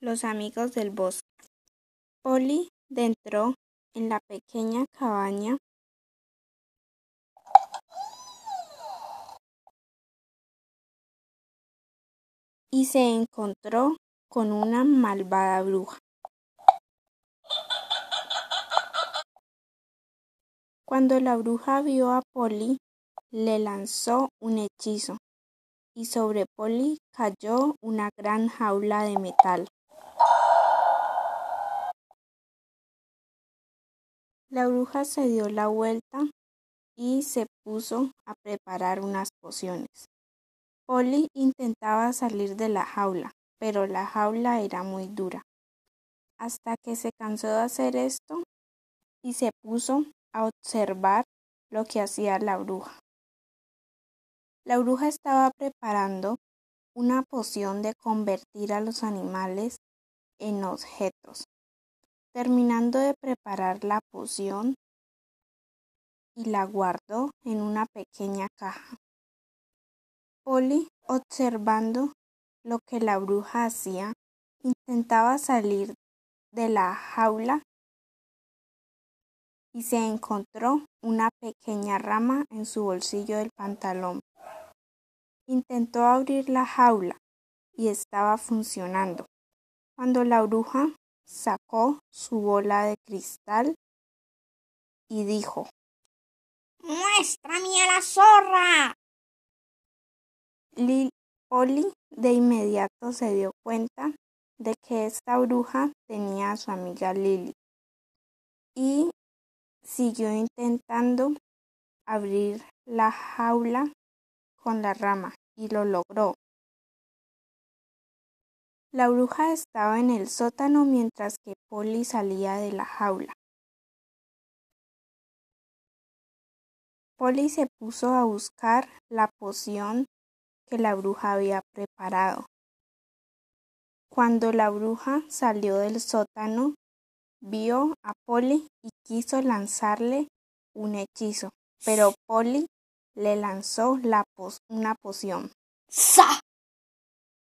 Los amigos del bosque. Polly entró en la pequeña cabaña y se encontró con una malvada bruja. Cuando la bruja vio a Polly, le lanzó un hechizo y sobre Polly cayó una gran jaula de metal. La bruja se dio la vuelta y se puso a preparar unas pociones. Polly intentaba salir de la jaula, pero la jaula era muy dura. Hasta que se cansó de hacer esto y se puso a observar lo que hacía la bruja. La bruja estaba preparando una poción de convertir a los animales en objetos. Terminando de preparar la poción y la guardó en una pequeña caja. Polly, observando lo que la bruja hacía, intentaba salir de la jaula y se encontró una pequeña rama en su bolsillo del pantalón. Intentó abrir la jaula y estaba funcionando. Cuando la bruja sacó su bola de cristal y dijo, ¡Muéstrame a la zorra! Polly de inmediato se dio cuenta de que esta bruja tenía a su amiga Lily y siguió intentando abrir la jaula con la rama y lo logró. La bruja estaba en el sótano mientras que Polly salía de la jaula. Polly se puso a buscar la poción que la bruja había preparado. Cuando la bruja salió del sótano, vio a Polly y quiso lanzarle un hechizo, pero Polly le lanzó la una poción. ¡Sa!